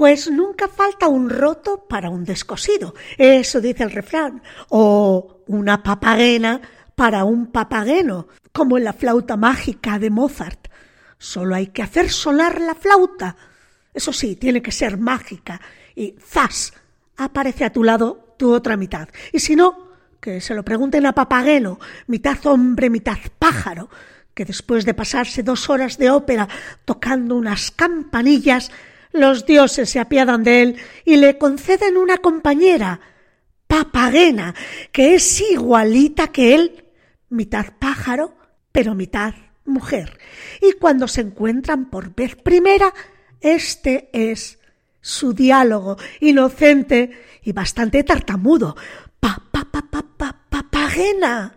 Pues nunca falta un roto para un descosido, eso dice el refrán, o una papaguena para un papagueno, como en la flauta mágica de Mozart. Solo hay que hacer sonar la flauta. Eso sí, tiene que ser mágica. Y ¡zas! aparece a tu lado tu otra mitad. Y si no, que se lo pregunten a Papageno, mitad hombre, mitad pájaro, que después de pasarse dos horas de ópera tocando unas campanillas, los dioses se apiadan de él y le conceden una compañera, papagena, que es igualita que él, mitad pájaro, pero mitad mujer. Y cuando se encuentran por vez primera, este es su diálogo inocente y bastante tartamudo. papagena.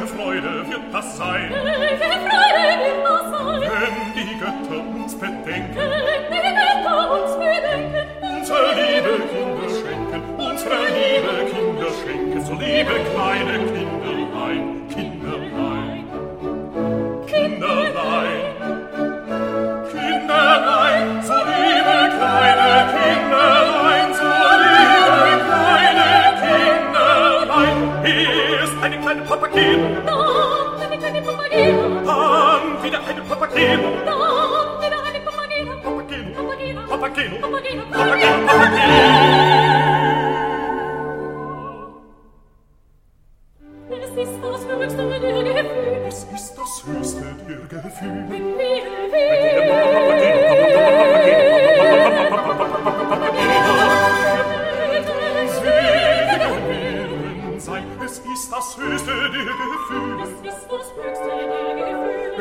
Welche Freude wird das sein? Welche Freude wird das sein? Wenn die Götter uns bedenken. Wenn die Götter uns bedenken. Unsere liebe Kinder schenken. Unsere liebe Kinder schenken. So liebe kleine Kinderlein. Kinder. Legere간uff! Laudiga papa quartet! Legerevanium! Allahu�u!" Tagorecha ist das höchste El arabico identificative Shalvin! Mō etiqu mentoringo! peace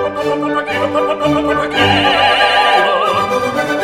Thank you.